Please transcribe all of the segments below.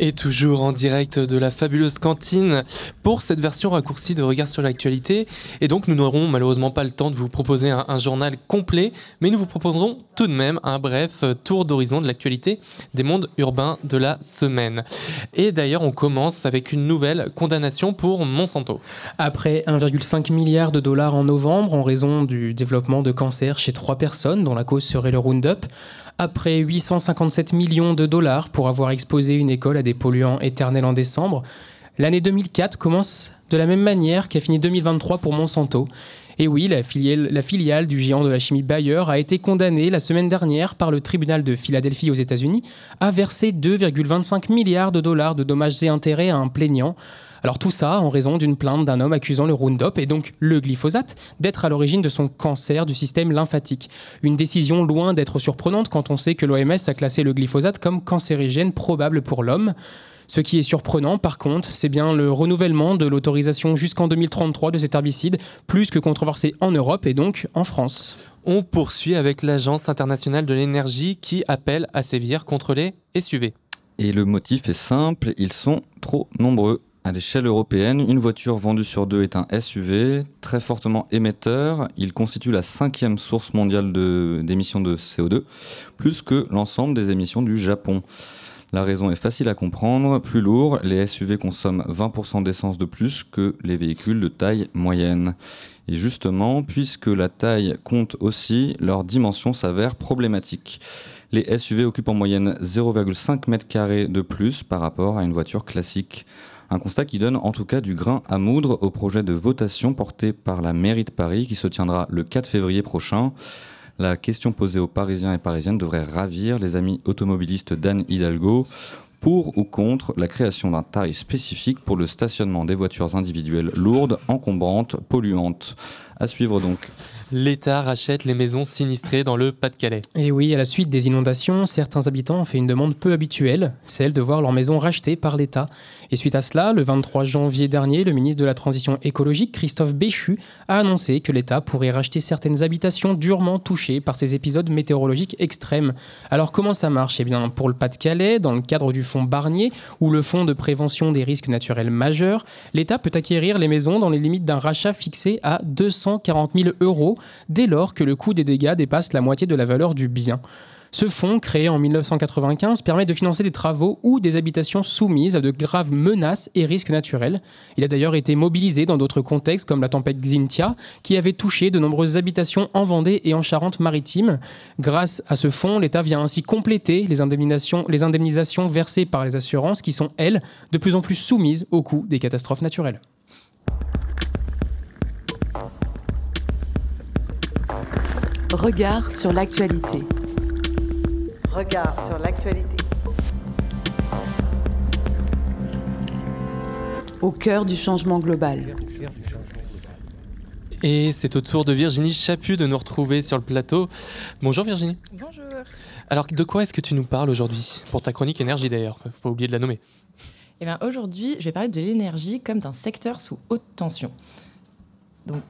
Et toujours en direct de la fabuleuse cantine pour cette version raccourcie de Regard sur l'actualité. Et donc nous n'aurons malheureusement pas le temps de vous proposer un, un, journal complet, mais nous vous proposerons tout de même un bref tour d'horizon de l'actualité des mondes urbains de la semaine. Et d'ailleurs on commence avec une nouvelle condamnation pour Monsanto. Après 1,5 milliard de dollars en novembre en raison du développement de cancer chez trois personnes dont la cause serait le Roundup, après 857 millions de dollars pour avoir exposé une école à des polluants éternels en décembre, l'année 2004 commence de la même manière qu'a fini 2023 pour Monsanto. Et oui, la filiale, du géant de la chimie Bayer a été condamnée la semaine dernière par le tribunal de Philadelphie aux États-Unis à verser 2,25 milliards de dollars de dommages et intérêts à un plaignant. Alors tout ça en raison d'une plainte d'un homme accusant le Roundup et donc le glyphosate d'être à l'origine de son cancer du système lymphatique. Une décision loin d'être surprenante quand on sait que l'OMS a classé le glyphosate comme cancérigène probable pour l'homme. Ce qui est surprenant, par contre, c'est bien le renouvellement de l'autorisation jusqu'en 2033 de cet herbicide, plus que controversé en Europe et donc en France. On poursuit avec l'Agence internationale de l'énergie qui appelle à sévir contre les SUV. Et le motif est simple, ils sont trop nombreux. À l'échelle européenne, une voiture vendue sur deux est un SUV, très fortement émetteur. Il constitue la cinquième source mondiale d'émissions de, de, CO2, plus que l'ensemble des émissions du Japon. La raison est facile à comprendre. Plus lourd, les SUV consomment 20% d'essence de plus que les véhicules de taille moyenne. Et justement, puisque la taille compte aussi, leur dimension s'avère problématique. Les SUV occupent en moyenne 0,5 m2 de plus par rapport à une voiture classique. Un constat qui donne en tout cas du grain à moudre au projet de votation porté par la mairie de Paris qui se tiendra le 4 février prochain. La question posée aux Parisiens et Parisiennes devrait ravir les amis automobilistes d'Anne Hidalgo. Pour ou contre la création d'un tarif spécifique pour le stationnement des voitures individuelles lourdes, encombrantes, polluantes. À suivre donc. L'État rachète les maisons sinistrées dans le Pas-de-Calais. Et oui, à la suite des inondations, certains habitants ont fait une demande peu habituelle, celle de voir leur maison rachetée par l'État. Et suite à cela, le 23 janvier dernier, le ministre de la Transition écologique, Christophe Béchu, a annoncé que l'État pourrait racheter certaines habitations durement touchées par ces épisodes météorologiques extrêmes. Alors comment ça marche? Eh bien, pour le Pas-de-Calais, dans le cadre du fonds Barnier ou le fonds de prévention des risques naturels majeurs, l'État peut acquérir les maisons dans les limites d'un rachat fixé à 240 000 euros dès lors que le coût des dégâts dépasse la moitié de la valeur du bien. Ce fonds, créé en 1995, permet de financer des travaux ou des habitations soumises à de graves menaces et risques naturels. Il a d'ailleurs été mobilisé dans d'autres contextes comme la tempête Xintia, qui avait touché de nombreuses habitations en Vendée et en Charente-Maritime. Grâce à ce fonds, l'État vient ainsi compléter les indemnisations, les indemnisations versées par les assurances qui sont, elles, de plus en plus soumises au coût des catastrophes naturelles. Regard sur l'actualité. Regard sur l'actualité. Au cœur du changement global. Et c'est au tour de Virginie Chaput de nous retrouver sur le plateau. Bonjour Virginie. Bonjour. Alors de quoi est-ce que tu nous parles aujourd'hui? Pour ta chronique énergie d'ailleurs, faut pas oublier de la nommer. Eh bien aujourd'hui, je vais parler de l'énergie comme d'un secteur sous haute tension. Donc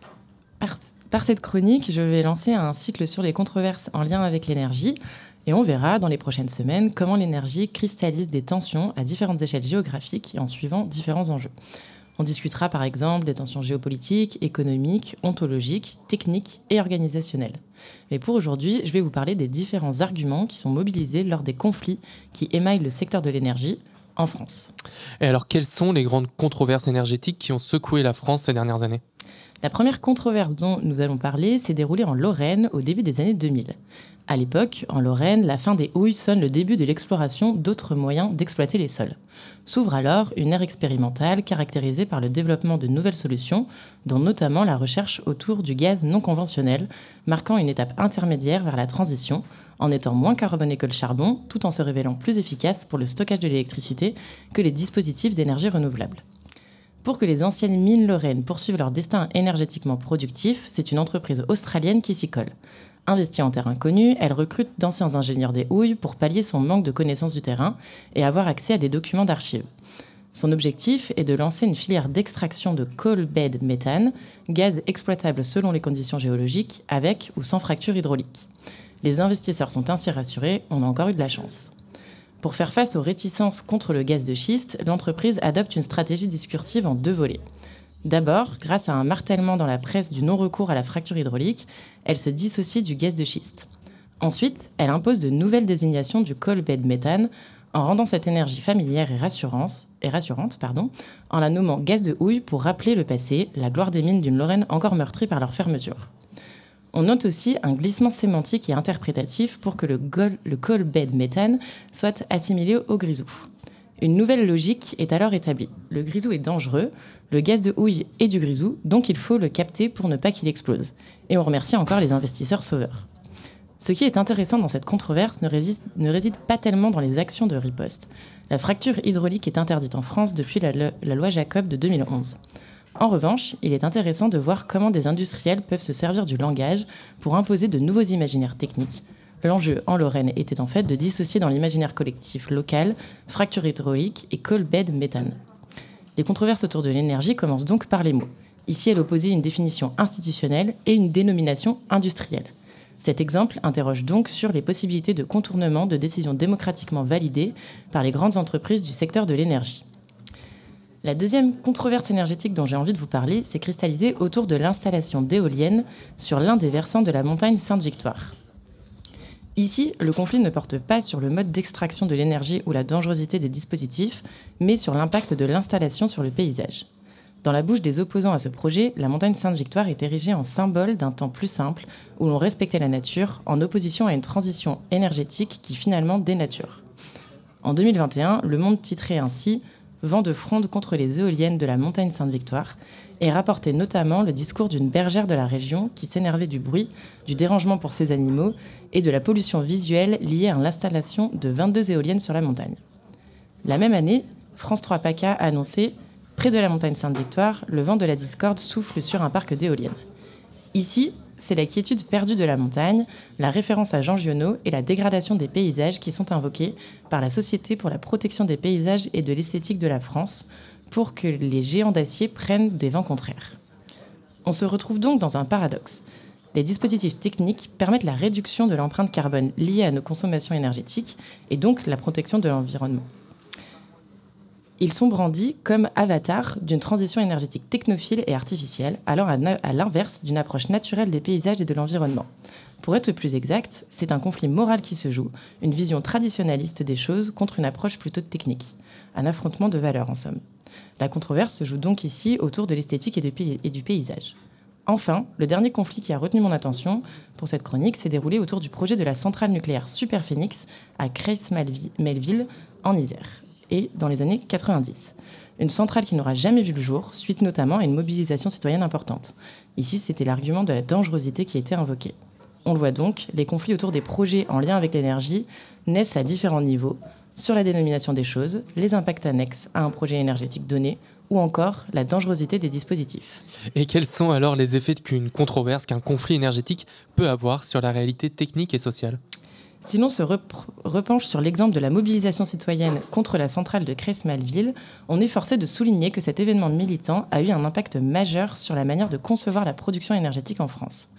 par, par cette chronique, je vais lancer un cycle sur les controverses en lien avec l'énergie. Et on verra dans les prochaines semaines comment l'énergie cristallise des tensions à différentes échelles géographiques et en suivant différents enjeux. On discutera par exemple des tensions géopolitiques, économiques, ontologiques, techniques et organisationnelles. Mais pour aujourd'hui, je vais vous parler des différents arguments qui sont mobilisés lors des conflits qui émaillent le secteur de l'énergie en France. Et alors, quelles sont les grandes controverses énergétiques qui ont secoué la France ces dernières années? La première controverse dont nous allons parler s'est déroulée en Lorraine au début des années 2000. À l'époque, en Lorraine, la fin des houilles sonne le début de l'exploration d'autres moyens d'exploiter les sols. S'ouvre alors une ère expérimentale caractérisée par le développement de nouvelles solutions, dont notamment la recherche autour du gaz non conventionnel, marquant une étape intermédiaire vers la transition, en étant moins carboné que le charbon, tout en se révélant plus efficace pour le stockage de l'électricité que les dispositifs d'énergie renouvelable. Pour que les anciennes mines lorraines poursuivent leur destin énergétiquement productif, c'est une entreprise australienne qui s'y colle. Investie en terrain connu, elle recrute d'anciens ingénieurs des houilles pour pallier son manque de connaissance du terrain et avoir accès à des documents d'archives. Son objectif est de lancer une filière d'extraction de coal bed méthane, gaz exploitable selon les conditions géologiques, avec ou sans fracture hydraulique. Les investisseurs sont ainsi rassurés, on a encore eu de la chance. Pour faire face aux réticences contre le gaz de schiste, l'entreprise adopte une stratégie discursive en deux volets. D'abord, grâce à un martèlement dans la presse du non-recours à la fracture hydraulique, elle se dissocie du gaz de schiste. Ensuite, elle impose de nouvelles désignations du coal bed méthane en rendant cette énergie familière et, et rassurante pardon, en la nommant gaz de houille pour rappeler le passé, la gloire des mines d'une Lorraine encore meurtrie par leur fermeture. On note aussi un glissement sémantique et interprétatif pour que le, le coal bed méthane soit assimilé au grisou. Une nouvelle logique est alors établie. Le grisou est dangereux, le gaz de houille est du grisou, donc il faut le capter pour ne pas qu'il explose. Et on remercie encore les investisseurs sauveurs. Ce qui est intéressant dans cette controverse ne réside, ne réside pas tellement dans les actions de riposte. La fracture hydraulique est interdite en France depuis la, la loi Jacob de 2011. En revanche, il est intéressant de voir comment des industriels peuvent se servir du langage pour imposer de nouveaux imaginaires techniques. L'enjeu en Lorraine était en fait de dissocier dans l'imaginaire collectif local fracture hydraulique et coal bed méthane. Les controverses autour de l'énergie commencent donc par les mots. Ici, elle opposait une définition institutionnelle et une dénomination industrielle. Cet exemple interroge donc sur les possibilités de contournement de décisions démocratiquement validées par les grandes entreprises du secteur de l'énergie. La deuxième controverse énergétique dont j'ai envie de vous parler s'est cristallisée autour de l'installation d'éoliennes sur l'un des versants de la montagne Sainte-Victoire. Ici, le conflit ne porte pas sur le mode d'extraction de l'énergie ou la dangerosité des dispositifs, mais sur l'impact de l'installation sur le paysage. Dans la bouche des opposants à ce projet, la montagne Sainte-Victoire est érigée en symbole d'un temps plus simple, où l'on respectait la nature, en opposition à une transition énergétique qui finalement dénature. En 2021, Le Monde titrait ainsi Vent de fronde contre les éoliennes de la montagne Sainte-Victoire et rapportait notamment le discours d'une bergère de la région qui s'énervait du bruit, du dérangement pour ses animaux et de la pollution visuelle liée à l'installation de 22 éoliennes sur la montagne. La même année, France 3 PACA a annoncé Près de la montagne Sainte-Victoire, le vent de la discorde souffle sur un parc d'éoliennes. Ici, c'est la quiétude perdue de la montagne, la référence à Jean Giono et la dégradation des paysages qui sont invoqués par la Société pour la protection des paysages et de l'esthétique de la France pour que les géants d'acier prennent des vents contraires. On se retrouve donc dans un paradoxe. Les dispositifs techniques permettent la réduction de l'empreinte carbone liée à nos consommations énergétiques et donc la protection de l'environnement ils sont brandis comme avatars d'une transition énergétique technophile et artificielle, alors à l'inverse d'une approche naturelle des paysages et de l'environnement. Pour être plus exact, c'est un conflit moral qui se joue, une vision traditionnaliste des choses contre une approche plutôt technique, un affrontement de valeurs en somme. La controverse se joue donc ici autour de l'esthétique et, du paysage. Enfin, le dernier conflit qui a retenu mon attention pour cette chronique s'est déroulé autour du projet de la centrale nucléaire Superphénix à Creys-Melville en Isère et dans les années 90. Une centrale qui n'aura jamais vu le jour, suite notamment à une mobilisation citoyenne importante. Ici, c'était l'argument de la dangerosité qui était invoqué. On le voit donc, les conflits autour des projets en lien avec l'énergie naissent à différents niveaux, sur la dénomination des choses, les impacts annexes à un projet énergétique donné, ou encore la dangerosité des dispositifs. Et quels sont alors les effets qu'une controverse, qu'un conflit énergétique peut avoir sur la réalité technique et sociale? Si l'on se repenche sur l'exemple de la mobilisation citoyenne contre la centrale de Cresmalville, on est forcé de souligner que cet événement militant a eu un impact majeur sur la manière de concevoir la production énergétique en France.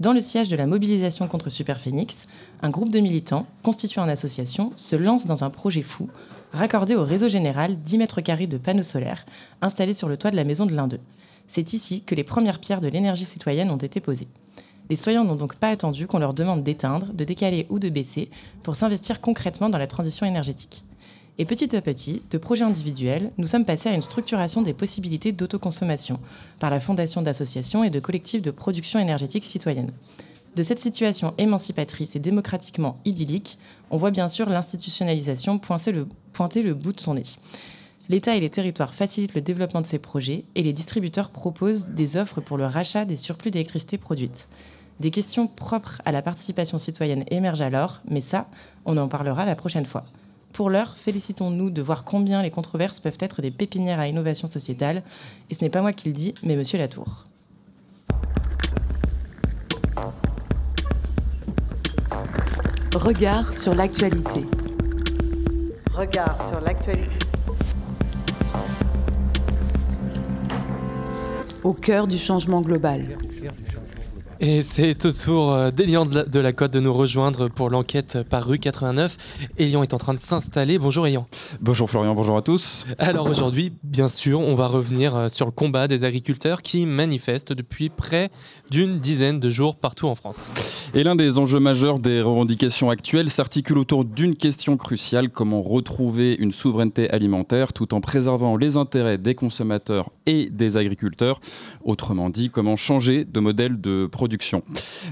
Dans le siège de la mobilisation contre Superphénix, un groupe de militants, constitué en association, se lance dans un projet fou, raccordé au réseau général 10 mètres carrés de panneaux solaires installés sur le toit de la maison de l'un d'eux. C'est ici que les premières pierres de l'énergie citoyenne ont été posées. Les citoyens n'ont donc pas attendu qu'on leur demande d'éteindre, de décaler ou de baisser pour s'investir concrètement dans la transition énergétique. Et petit à petit, de projets individuels, nous sommes passés à une structuration des possibilités d'autoconsommation par la fondation d'associations et de collectifs de production énergétique citoyenne. De cette situation émancipatrice et démocratiquement idyllique, on voit bien sûr l'institutionnalisation pointer le, bout de son nez. L'État et les territoires facilitent le développement de ces projets et les distributeurs proposent des offres pour le rachat des surplus d'électricité produite. Des questions propres à la participation citoyenne émergent alors, mais ça, on en parlera la prochaine fois. Pour l'heure, félicitons-nous de voir combien les controverses peuvent être des pépinières à innovation sociétale, et ce n'est pas moi qui le dis, mais Monsieur Latour. Regard sur l'actualité. Regard sur l'actualité. Au cœur du changement global. Et c'est au tour euh, d'Elian de, la- de la Côte de nous rejoindre pour l'enquête par rue 89. Elian est en train de s'installer. Bonjour Elian. Bonjour Florian, bonjour à tous. Alors aujourd'hui, bien sûr, on va revenir euh, sur le combat des agriculteurs qui manifestent depuis près d'une dizaine de jours partout en France. Et l'un des enjeux majeurs des revendications actuelles s'articule autour d'une question cruciale, comment retrouver une souveraineté alimentaire tout en préservant les intérêts des consommateurs et des agriculteurs? Autrement dit, comment changer de modèle de production.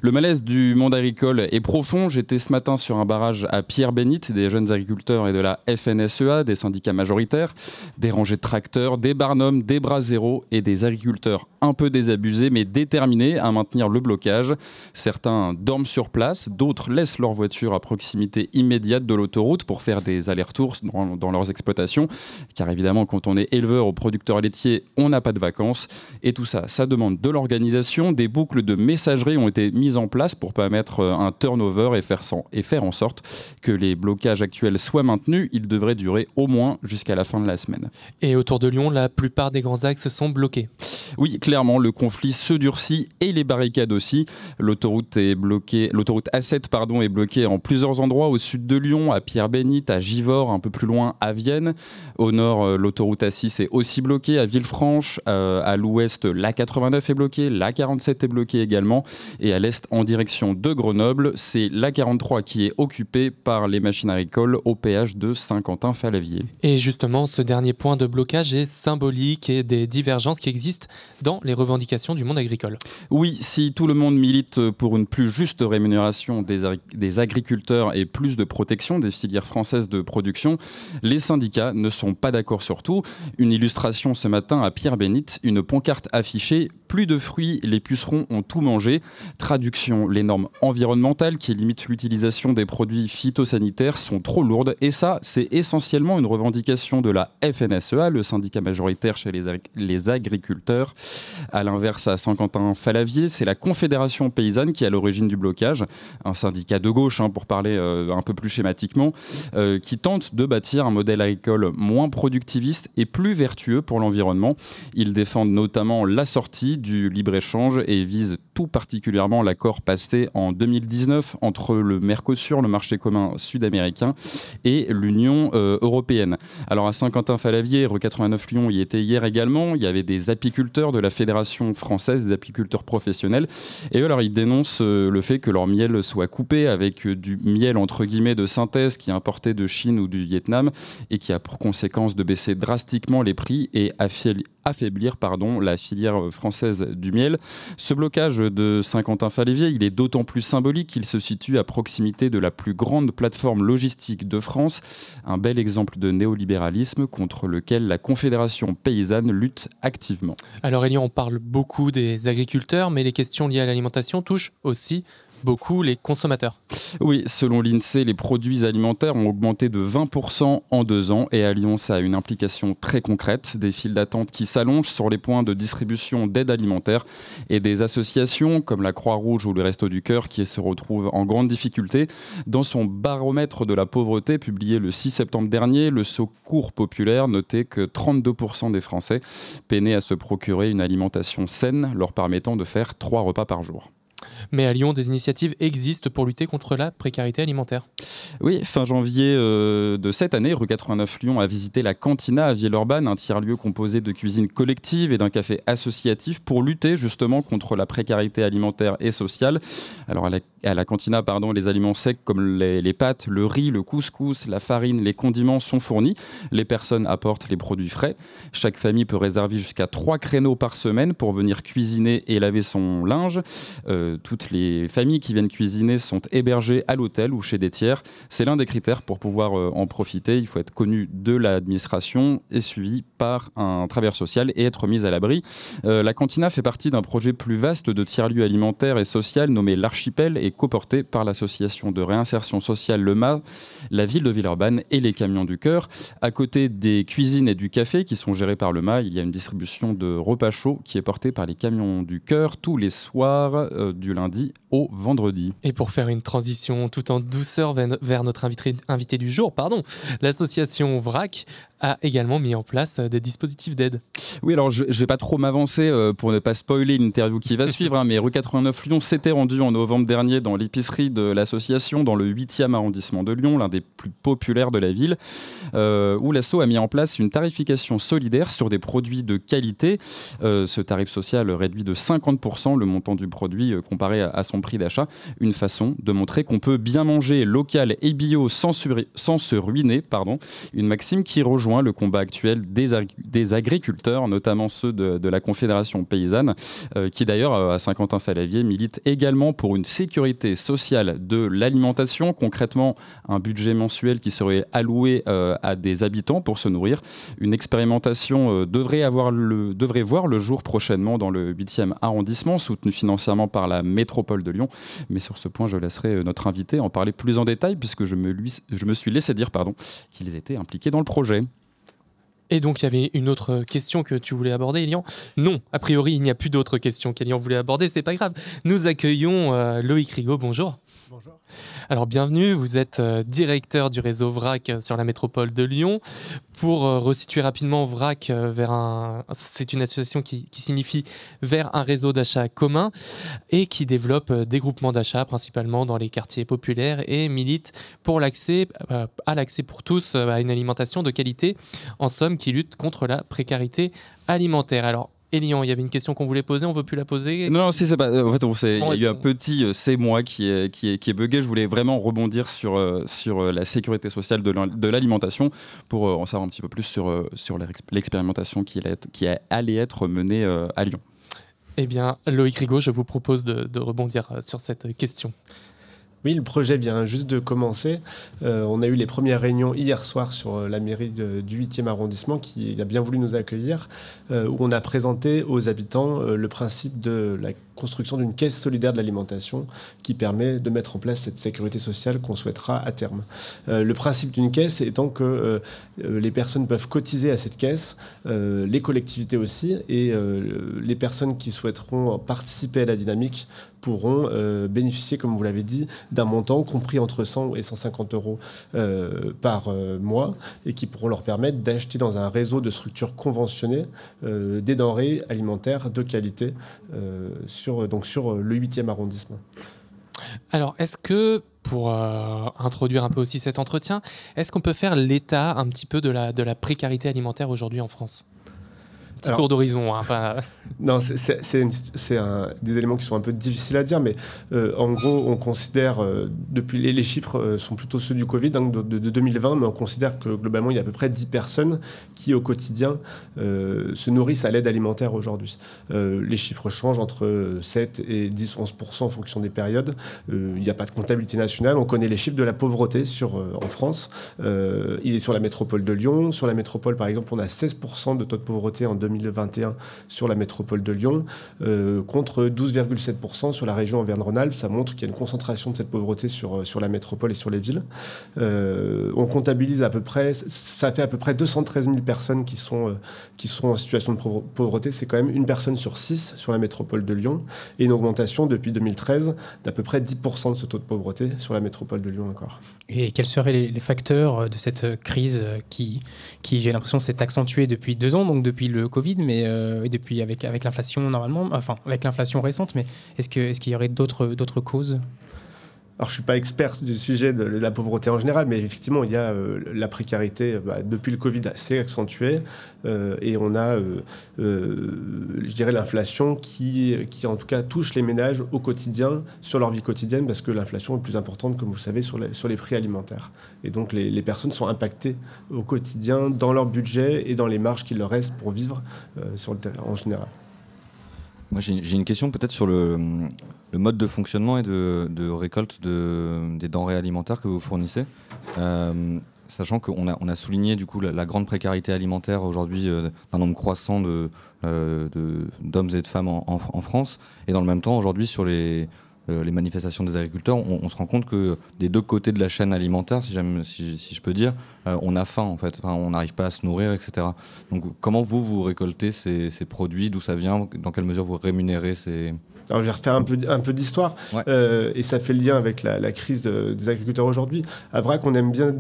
Le malaise du monde agricole est profond. J'étais ce matin sur un barrage à Pierre-Bénite, des jeunes agriculteurs et de la FNSEA, des syndicats majoritaires, des rangées de tracteurs, des barnums, des bras zéro et des agriculteurs un peu désabusés mais déterminés à maintenir le blocage. Certains dorment sur place, d'autres laissent leur voiture à proximité immédiate de l'autoroute pour faire des allers-retours dans, dans leurs exploitations. Car évidemment, quand on est éleveur ou producteur laitier, on n'a pas de vacances. Et tout ça, ça demande de l'organisation. Des boucles de messagerie ont été mises en place pour permettre euh, un turnover et faire, sans- et faire en sorte que les blocages actuels soient maintenus. Ils devraient durer au moins jusqu'à la fin de la semaine. Et autour de Lyon, la plupart des grands axes sont bloqués. Oui, clairement, le conflit se durcit et les barricades aussi. L'autoroute est bloquée, l'autoroute A7 pardon est bloquée en plusieurs endroits au sud de Lyon, à Pierre-Bénite, à Givors, un peu plus loin à Vienne. Au nord, euh, l'autoroute A6 est aussi bloquée à Villefranche. Euh, à l'ouest, l'A89 est bloquée, l'A47 est bloquée également. Et à l'est, en direction de Grenoble, c'est l'A43 qui est occupée par les machines agricoles au péage de Saint-Quentin-Falavier. Et justement, ce dernier point de blocage est symbolique et des divergences qui existent dans les revendications du monde agricole. Oui, si tout le monde milite pour une plus juste rémunération des, agri- des agriculteurs et plus de protection des filières françaises de production, les syndicats ne sont pas d'accord sur tout. Une illustration ce matin à Pierre-Bénite, une pancarte affichée Plus de fruits, les pucerons ont tout mangé. Traduction les normes environnementales qui limitent l'utilisation des produits phytosanitaires sont trop lourdes. Et ça, c'est essentiellement une revendication de la FNSEA, le syndicat majoritaire chez les, ag- les agriculteurs. À l'inverse, à Saint-Quentin-Falavier, c'est la Confédération paysanne qui est à l'origine du blocage, un syndicat de gauche, hein, pour parler euh, un peu plus schématiquement, euh, qui tente de bâtir un modèle agricole moins productiviste et plus vertueux pour l'environnement. Ils défendent notamment la sortie du libre-échange et visent tout particulièrement l'accord passé en 2019 entre le Mercosur, le marché commun sud-américain, et l'Union euh, européenne. Alors à Saint-Quentin-Falavier, rue 89 Lyon y était hier également. Il y avait des apiculteurs de la Fédération française des apiculteurs professionnels. Et eux, alors ils dénoncent euh, le fait que leur miel soit coupé avec euh, du miel entre guillemets de synthèse qui est importé de Chine ou du Vietnam et qui a pour conséquence de baisser drastiquement les prix et affaiblir pardon, la filière euh, du miel. Ce blocage de Saint-Quentin-Falavier, il est d'autant plus symbolique qu'il se situe à proximité de la plus grande plateforme logistique de France, un bel exemple de néolibéralisme contre lequel la Confédération paysanne lutte activement. Alors Elian, on parle beaucoup des agriculteurs, mais les questions liées à l'alimentation touchent aussi beaucoup les consommateurs. Oui, selon l'INSEE, les produits alimentaires ont augmenté de 20% en deux ans et à Lyon, ça a une implication très concrète, des files d'attente qui s'allongent sur les points de distribution d'aide alimentaire et des associations comme la Croix-Rouge ou le Resto du Cœur qui se retrouvent en grande difficulté. Dans son baromètre de la pauvreté publié le 6 septembre dernier, le Secours populaire notait que 32% des Français peinaient à se procurer une alimentation saine leur permettant de faire trois repas par jour. Mais à Lyon, des initiatives existent pour lutter contre la précarité alimentaire. Oui, fin janvier euh, de cette année, rue 89 Lyon a visité la Cantina à Villeurbanne, un tiers-lieu composé de cuisine collective et d'un café associatif pour lutter justement contre la précarité alimentaire et sociale. Alors à la, Cantina, pardon, les aliments secs comme les, les pâtes, le riz, le couscous, la farine, les condiments sont fournis. Les personnes apportent les produits frais. Chaque famille peut réserver jusqu'à trois créneaux par semaine pour venir cuisiner et laver son linge. Euh, toutes les familles qui viennent cuisiner sont hébergées à l'hôtel ou chez des tiers. C'est l'un des critères pour pouvoir euh, en profiter. Il faut être connu de l'administration et suivi par un travailleur social et être mis à l'abri. Euh, la cantina fait partie d'un projet plus vaste de tiers-lieux alimentaires et social nommé l'Archipel et coporté par l'association de réinsertion sociale Le Mât, la ville de Villeurbanne et les Camions du Cœur. À côté des cuisines et du café qui sont gérés par Le Mât, il y a une distribution de repas chauds qui est portée par les Camions du Cœur tous les soirs euh, du lundi au vendredi. Et pour faire une transition tout en douceur vers notre invité, invité du jour, pardon, l'association VRAC a également mis en place euh, des dispositifs d'aide. Oui, alors je ne vais pas trop m'avancer euh, pour ne pas spoiler l'interview qui va suivre, hein, mais rue 89 Lyon s'était rendu en novembre dernier dans l'épicerie de l'association dans le 8e arrondissement de Lyon, l'un des plus populaires de la ville, euh, où l'asso a mis en place une tarification solidaire sur des produits de qualité. ce tarif social réduit de 50% le montant du produit comparé à, son prix d'achat, une façon de montrer qu'on peut bien manger local et bio sans, sans se ruiner, pardon, une maxime qui rejoint le combat actuel des, agriculteurs, notamment ceux de, la Confédération paysanne, euh, qui d'ailleurs euh, à Saint-Quentin-Falavier milite également pour une sécurité sociale de l'alimentation, concrètement un budget mensuel qui serait alloué euh, à des habitants pour se nourrir. Une expérimentation devrait, avoir le, devrait voir le jour prochainement dans le 8e arrondissement, soutenue financièrement par la métropole de Lyon. Mais sur ce point, je laisserai notre invité en parler plus en détail, puisque je me, lui, je me suis laissé dire pardon, qu'ils étaient impliqués dans le projet. Et donc, il y avait une autre question que tu voulais aborder, Elian? Non, a priori, il n'y a plus d'autres questions qu'Elian voulait aborder, c'est pas grave. Nous accueillons euh, Loïc Rigaud, bonjour. Alors bienvenue, vous êtes euh, directeur du réseau VRAC euh, sur la métropole de Lyon. Pour euh, resituer rapidement VRAC. C'est une association qui, signifie vers un réseau d'achat commun et qui développe des groupements d'achat principalement dans les quartiers populaires et milite pour l'accès à l'accès pour tous à une alimentation de qualité, en somme qui lutte contre la précarité alimentaire. Alors Elian, il y avait une question qu'on voulait poser, on veut plus la poser Non, si c'est pas. En fait, il y a eu un petit euh, c'est moi qui est, qui, est, qui est bugué. Je voulais vraiment rebondir sur, euh, sur euh, la sécurité sociale de l'alimentation pour en savoir un petit peu plus sur, sur l'expérimentation qui, qui allait être menée à Lyon. Eh bien, Loïc Rigaud, je vous propose de, de rebondir sur cette question. Oui, le projet vient juste de commencer. Euh, on a eu les premières réunions hier soir sur euh, la mairie du 8e arrondissement qui a bien voulu nous accueillir, euh, où on a présenté aux habitants le principe de la construction d'une caisse solidaire de l'alimentation qui permet de mettre en place cette sécurité sociale qu'on souhaitera à terme. le principe d'une caisse étant que les personnes peuvent cotiser à cette caisse, les collectivités aussi, et les personnes qui souhaiteront participer à la dynamique pourront euh, bénéficier, comme vous l'avez dit, d'un montant compris entre 100 et 150 euros euh, par euh, mois et qui pourront leur permettre d'acheter dans un réseau de structures conventionnées des denrées alimentaires de qualité sur, donc sur le 8e arrondissement. Alors, est-ce que, pour introduire un peu aussi cet entretien, est-ce qu'on peut faire l'état un petit peu de la, de la précarité alimentaire aujourd'hui en France? Petit cours d'horizon. Hein, non, c'est des éléments qui sont un peu difficiles à dire, mais euh, en gros, on considère, euh, depuis les, chiffres euh, sont plutôt ceux du Covid, donc de, 2020, mais on considère que globalement, il y a à peu près 10 personnes qui, au quotidien, se nourrissent à l'aide alimentaire aujourd'hui. les chiffres changent entre 7 et 10, 11 en fonction des périodes. il n'y a pas de comptabilité nationale. On connaît les chiffres de la pauvreté sur, en France. il est sur la métropole de Lyon. Sur la métropole, par exemple, on a 16 de taux de pauvreté en 2021 sur la métropole de Lyon, euh, contre 12,7% sur la région Auvergne-Rhône-Alpes. Ça montre qu'il y a une concentration de cette pauvreté sur, euh, sur la métropole et sur les villes. Euh, on comptabilise à peu près, ça fait à peu près 213 000 personnes qui sont, qui sont en situation de pauvreté. C'est quand même une personne sur six sur la métropole de Lyon et une augmentation depuis 2013 d'à peu près 10% de ce taux de pauvreté sur la métropole de Lyon encore. Et quels seraient les, les facteurs de cette crise qui, qui j'ai l'impression, s'est accentuée depuis deux ans, donc depuis le Covid, mais euh, et depuis avec, avec l'inflation normalement, enfin avec l'inflation récente, mais est-ce qu'il est qu'il y aurait d'autres causes? Alors, je suis pas expert du sujet de, la pauvreté en général, mais effectivement, il y a euh, la précarité bah, depuis le Covid assez accentuée, euh, et on a, je dirais, l'inflation qui, en tout cas, touche les ménages au quotidien, sur leur vie quotidienne, parce que l'inflation est plus importante, comme vous le savez, sur, les prix alimentaires. Et donc, les, personnes sont impactées au quotidien dans leur budget et dans les marges qu'il leur reste pour vivre en général. Moi, j'ai une question peut-être sur le, mode de fonctionnement et de, récolte de, des denrées alimentaires que vous fournissez. Euh, sachant qu'on a, on a souligné du coup la, grande précarité alimentaire aujourd'hui euh, d'un nombre croissant de, euh, d'hommes et de femmes en, France. Et dans le même temps, aujourd'hui, sur les, les manifestations des agriculteurs, on, se rend compte que des deux côtés de la chaîne alimentaire, si, si, je peux dire, on a faim en fait, on n'arrive pas à se nourrir, etc. Donc comment vous, vous récoltez ces, ces produits, d'où ça vient, dans quelle mesure vous rémunérez ces... Alors je vais refaire un peu, un peu d'histoire, euh, et ça fait le lien avec la, crise des agriculteurs aujourd'hui. À vrai qu'on aime bien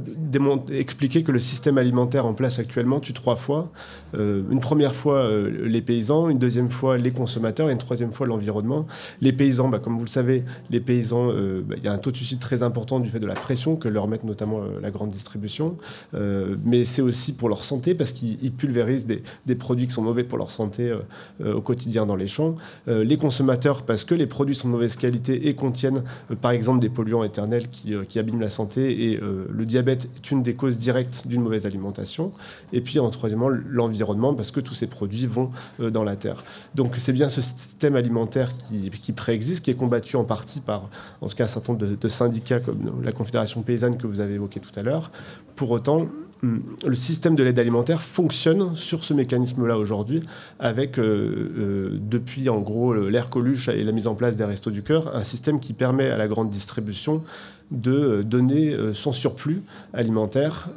expliquer que le système alimentaire en place actuellement tue trois fois. Euh, une première fois euh, les paysans, une deuxième fois les consommateurs et une troisième fois l'environnement. Les paysans, bah, comme vous le savez, les paysans, bah, il y a un taux de suicide très important du fait de la pression que leur met notamment la grande distribution, mais c'est aussi pour leur santé parce qu'ils pulvérisent des, des, produits qui sont mauvais pour leur santé au quotidien dans les champs. les consommateurs parce que les produits sont de mauvaise qualité et contiennent euh, par exemple des polluants éternels qui, euh, abîment la santé et euh, le diabète est une des causes directes d'une mauvaise alimentation. Et puis en troisièmement l'environnement parce que tous ces produits vont dans la terre. Donc c'est bien ce système alimentaire qui, préexiste, qui est combattu en partie par en tout cas un certain nombre de syndicats comme la Confédération paysanne que vous avez évoqué tout à l'heure. Pour autant, le système de l'aide alimentaire fonctionne sur ce mécanisme-là aujourd'hui, avec, euh, euh, depuis en gros l'ère Coluche et la mise en place des Restos du Cœur, un système qui permet à la grande distribution de euh, donner son surplus alimentaire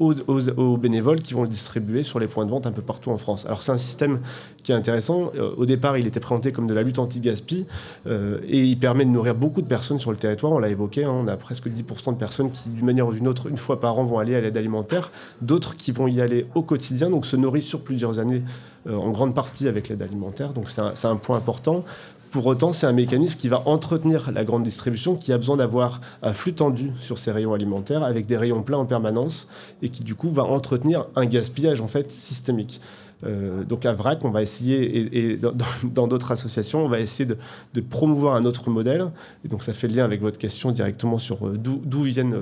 aux, bénévoles qui vont le distribuer sur les points de vente un peu partout en France. Alors c'est un système qui est intéressant. Euh, au départ, il était présenté comme de la lutte anti-gaspi euh, et il permet de nourrir beaucoup de personnes sur le territoire. On l'a évoqué, hein, on a presque 10% de personnes qui, d'une manière ou d'une autre, une fois par an, vont aller à l'aide alimentaire. D'autres qui vont y aller au quotidien, donc se nourrissent sur plusieurs années, euh, en grande partie avec l'aide alimentaire. Donc c'est un, un point important. Pour autant, c'est un mécanisme qui va entretenir la grande distribution, qui a besoin d'avoir un flux tendu sur ses rayons alimentaires, avec des rayons pleins en permanence, et qui du coup va entretenir un gaspillage en fait systémique. Euh, donc à VRAC, on va essayer, et, dans d'autres associations, on va essayer de, promouvoir un autre modèle. Et donc ça fait le lien avec votre question directement sur euh, d'où viennent,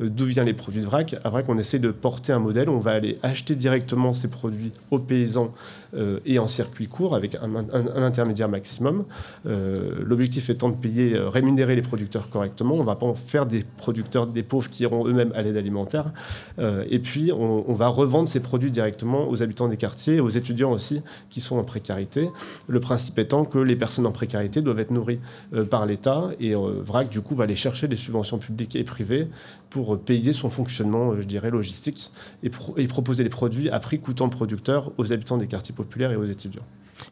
euh, d'où viennent les produits de VRAC. À VRAC, on essaie de porter un modèle. On va aller acheter directement ces produits aux paysans et en circuit court avec un, intermédiaire maximum. L'objectif étant de payer, rémunérer les producteurs correctement. On ne va pas en faire des producteurs, des pauvres qui iront eux-mêmes à l'aide alimentaire. et puis on, va revendre ces produits directement aux habitants des quartiers aux étudiants aussi qui sont en précarité. Le principe étant que les personnes en précarité doivent être nourries euh, par l'État et euh, VRAC, du coup, va aller chercher des subventions publiques et privées pour payer son fonctionnement, je dirais, logistique et, proposer les produits à prix coûtant producteur aux habitants des quartiers et aux étudiants.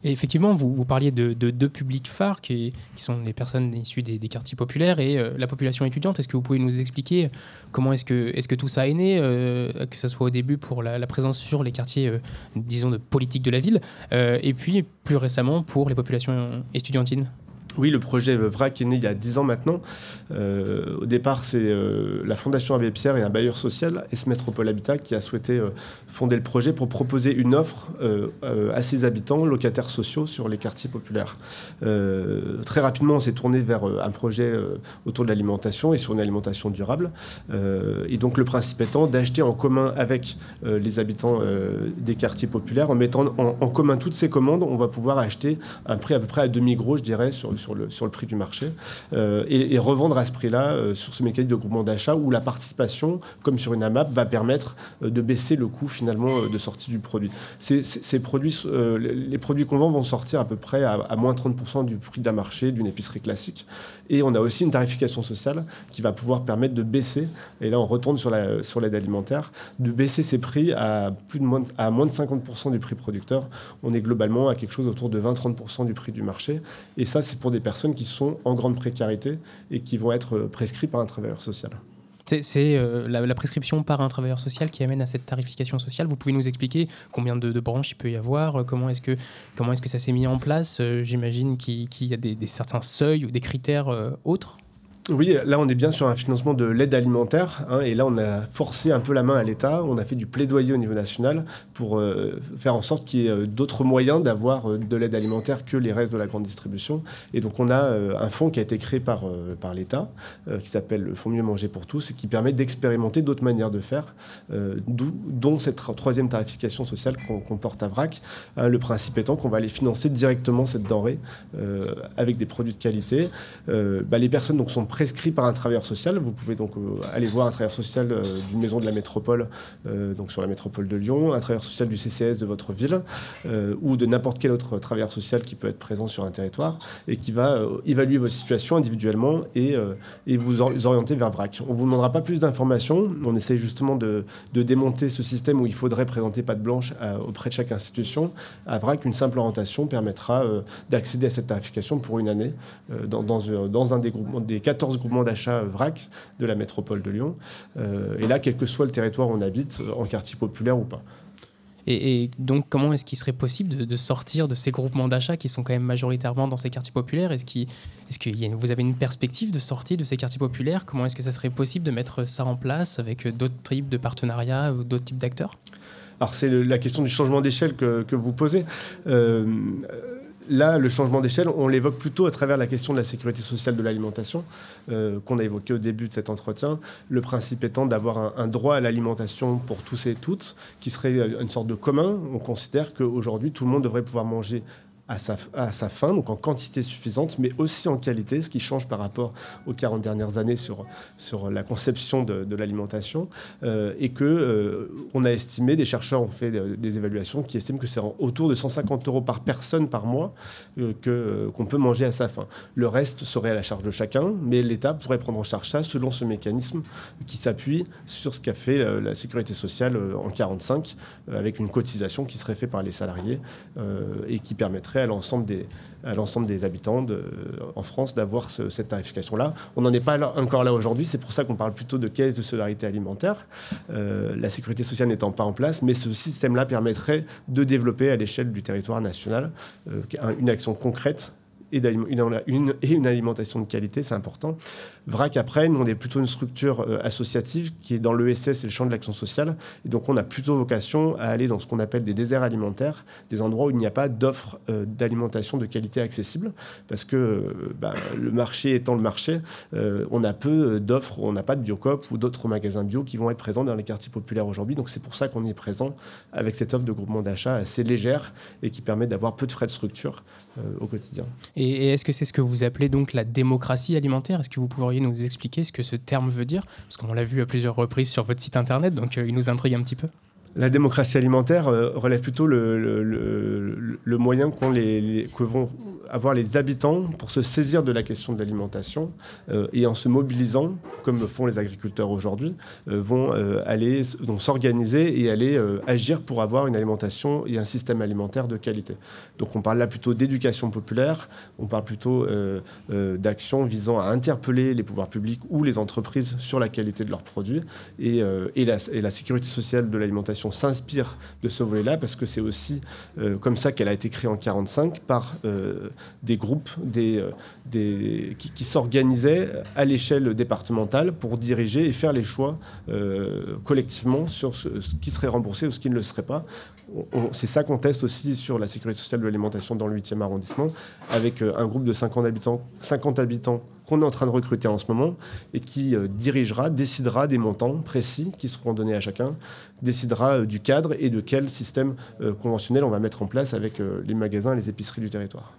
Effectivement, vous, vous parliez de, deux publics phares qui, qui, sont les personnes issues des, quartiers populaires et euh, la population étudiante. Est-ce que vous pouvez nous expliquer comment est-ce que, est que tout ça est né, euh, que ce soit au début pour la, présence sur les quartiers, euh, disons, de politique de la ville, et puis plus récemment pour les populations étudiantines? Oui, le projet VRAC est né il y a 10 ans maintenant. Euh, au départ, c'est euh, la Fondation Abbé Pierre et un bailleur social, S Métropole Habitat, qui a souhaité euh, fonder le projet pour proposer une offre à ses habitants, locataires sociaux, sur les quartiers populaires. très rapidement, on s'est tourné vers un projet autour de l'alimentation et sur une alimentation durable. et donc, le principe étant d'acheter en commun avec les habitants des quartiers populaires, en mettant en, en, commun toutes ces commandes, on va pouvoir acheter un prix à peu près à demi-gros, je dirais, sur sur le, prix du marché euh, et, revendre à ce prix-là euh, sur ce mécanisme de groupement d'achat où la participation, comme sur une AMAP, va permettre euh, de baisser le coût finalement de sortie du produit. Produits, les produits qu'on vend vont sortir à peu près à, à moins 30% du prix d'un marché, d'une épicerie classique. Et on a aussi une tarification sociale qui va pouvoir permettre de baisser, et là on retourne sur l'aide alimentaire, de baisser ces prix à, plus de moins, à moins de 50% du prix producteur. On est globalement à quelque chose autour de 20-30% du prix du marché. Et ça, c'est pour des personnes qui sont en grande précarité et qui vont être prescrites par un travailleur social. C'est euh, la, prescription par un travailleur social qui amène à cette tarification sociale. Vous pouvez nous expliquer combien de, branches il peut y avoir euh, Comment est-ce que, est-ce que ça s'est mis en place euh, J'imagine qu'il y a des, certains seuils ou des critères autres? Oui, là on est bien sur un financement de l'aide alimentaire, hein, et là on a forcé un peu la main à l'État, on a fait du plaidoyer au niveau national pour euh, faire en sorte qu'il y ait euh, d'autres moyens d'avoir euh, de l'aide alimentaire que les restes de la grande distribution. Et donc on a un fonds qui a été créé par, par l'État, qui s'appelle le Fonds Mieux Manger pour tous, et qui permet d'expérimenter d'autres manières de faire, dont cette troisième tarification sociale qu'on porte à VRAC. Hein, le principe étant qu'on va aller financer directement cette denrée avec des produits de qualité. Bah, les personnes donc sont prescrits par un travailleur social. Vous pouvez donc aller voir un travailleur social d'une maison de la métropole, donc sur la métropole de Lyon, un travailleur social du CCS de votre ville, ou de n'importe quel autre travailleur social qui peut être présent sur un territoire et qui va évaluer votre situation individuellement et, et vous orienter vers VRAC. On ne vous demandera pas plus d'informations. On essaie justement de, de, démonter ce système où il faudrait présenter patte blanche auprès de chaque institution. À VRAC, une simple orientation permettra d'accéder à cette tarification pour une année euh, dans, dans, un des, groupements, des 14 groupements d'achat VRAC de la métropole de Lyon. Euh, et là, quel que soit le territoire où on habite, en quartier populaire ou pas. Et, donc, comment est-ce qu'il serait possible de, sortir de ces groupements d'achat qui sont quand même majoritairement dans ces quartiers populaires? Est-ce qu'il est que vous avez une perspective de sortie de ces quartiers populaires? Comment est-ce que ça serait possible de mettre ça en place avec d'autres types de partenariats ou d'autres types d'acteurs? Alors, c'est la question du changement d'échelle que, que, vous posez. Euh, Là, le changement d'échelle, on l'évoque plutôt à travers la question de la sécurité sociale de l'alimentation, euh, qu'on a évoqué au début de cet entretien. Le principe étant d'avoir un, droit à l'alimentation pour tous et toutes, qui serait une sorte de commun. On considère qu'aujourd'hui, tout le monde devrait pouvoir manger à sa, fin, donc en quantité suffisante, mais aussi en qualité, ce qui change par rapport aux 40 dernières années sur, sur la conception de, l'alimentation, euh, et que euh, on a estimé, des chercheurs ont fait des évaluations qui estiment que c'est autour de 150 euros par personne par mois euh, que, qu'on peut manger à sa fin. Le reste serait à la charge de chacun, mais l'État pourrait prendre en charge ça selon ce mécanisme qui s'appuie sur ce qu'a fait la, sécurité sociale en 45, avec une cotisation qui serait faite par les salariés et qui permettrait à l'ensemble des, habitants en France d'avoir cette tarification-là. On n'en est pas encore là aujourd'hui, c'est pour ça qu'on parle plutôt de caisse de solidarité alimentaire, euh, la sécurité sociale n'étant pas en place, mais ce système-là permettrait de développer à l'échelle du territoire national euh, une action concrète et, une, alimentation de qualité, c'est important. VRAC, après, nous, on est plutôt une structure euh, associative qui est dans l'ESS et le champ de l'action sociale. Et donc, on a plutôt vocation à aller dans ce qu'on appelle des déserts alimentaires, des endroits où il n'y a pas d'offres euh, d'alimentation de qualité accessible. Parce que euh, bah, le marché étant le marché, on a peu d'offres, on n'a pas de Biocop ou d'autres magasins bio qui vont être présents dans les quartiers populaires aujourd'hui. Donc, c'est pour ça qu'on est présent avec cette offre de groupement d'achat assez légère et qui permet d'avoir peu de frais de structure au quotidien. Est-ce que c'est ce que vous appelez donc la démocratie alimentaire? Est-ce que vous pourriez nous expliquer ce que ce terme veut dire? Parce qu'on l'a vu à plusieurs reprises sur votre site internet, donc euh, il nous intrigue un petit peu. La démocratie alimentaire euh, relève plutôt le, moyen que vont avoir les habitants pour se saisir de la question de l'alimentation euh, et en se mobilisant, comme font les agriculteurs aujourd'hui, euh, vont s'organiser et aller agir pour avoir une alimentation et un système alimentaire de qualité. Donc on parle là plutôt d'éducation populaire, on parle plutôt d'actions visant à interpeller les pouvoirs publics ou les entreprises sur la qualité de leurs produits et la sécurité sociale de l'alimentation s'inspire de ce volet-là parce que c'est aussi euh, comme ça qu'elle a été créée en 45 par euh, des groupes euh, qui, s'organisaient à l'échelle départementale pour diriger et faire les choix collectivement sur ce, qui serait remboursé ou ce qui ne le serait pas. C'est ça qu'on teste aussi sur la sécurité sociale de l'alimentation dans le 8e arrondissement avec un groupe de 50 habitants, 50 habitants qu'on est en train de recruter en ce moment et qui euh, dirigera, décidera des montants précis qui seront donnés à chacun, décidera euh, du cadre et de quel système euh, conventionnel on va mettre en place avec les magasins, les épiceries du territoire.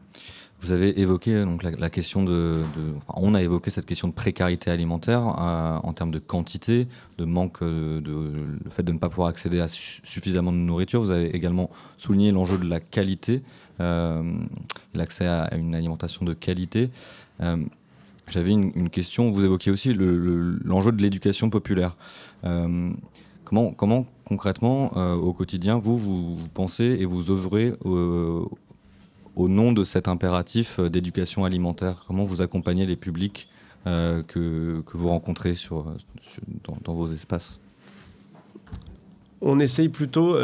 Vous avez évoqué donc la, question de, on a évoqué cette question de précarité alimentaire en termes de quantité, de manque, de, le fait de ne pas pouvoir accéder à suffisamment de nourriture. Vous avez également souligné l'enjeu de la qualité, l'accès à, une alimentation de qualité. J'avais une, question, vous évoquiez aussi l'enjeu de l'éducation populaire. Euh, comment, comment concrètement, euh, au quotidien, vous, vous, pensez et vous œuvrez au, nom de cet impératif d'éducation alimentaire? Comment vous accompagnez les publics euh, que, vous rencontrez dans, vos espaces? On essaye plutôt,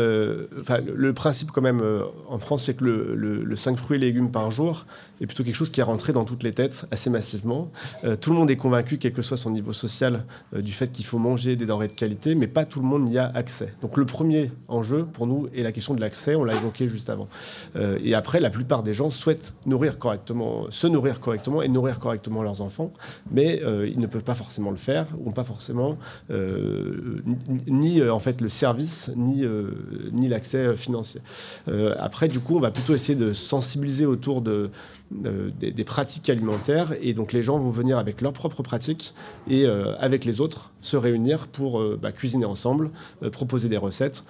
enfin, le, principe quand même en France, c'est que le, le, 5 fruits et légumes par jour, est plutôt quelque chose qui est rentré dans toutes les têtes assez massivement. Euh, tout le monde est convaincu, quel que soit son niveau social, euh, du fait qu'il faut manger des denrées de qualité, mais pas tout le monde y a accès. Donc le premier enjeu pour nous est la question de l'accès, on l'a évoqué juste avant. Euh, et après, la plupart des gens souhaitent se nourrir correctement et nourrir correctement leurs enfants, mais ils ne peuvent pas forcément le faire, ou pas forcément ni en fait le service, ni, ni l'accès financier. après, du coup, on va plutôt essayer de sensibiliser autour de euh, des, des pratiques alimentaires. Et donc les gens vont venir avec leurs propres pratiques et euh, avec les autres se réunir pour euh, bah, cuisiner ensemble, proposer des recettes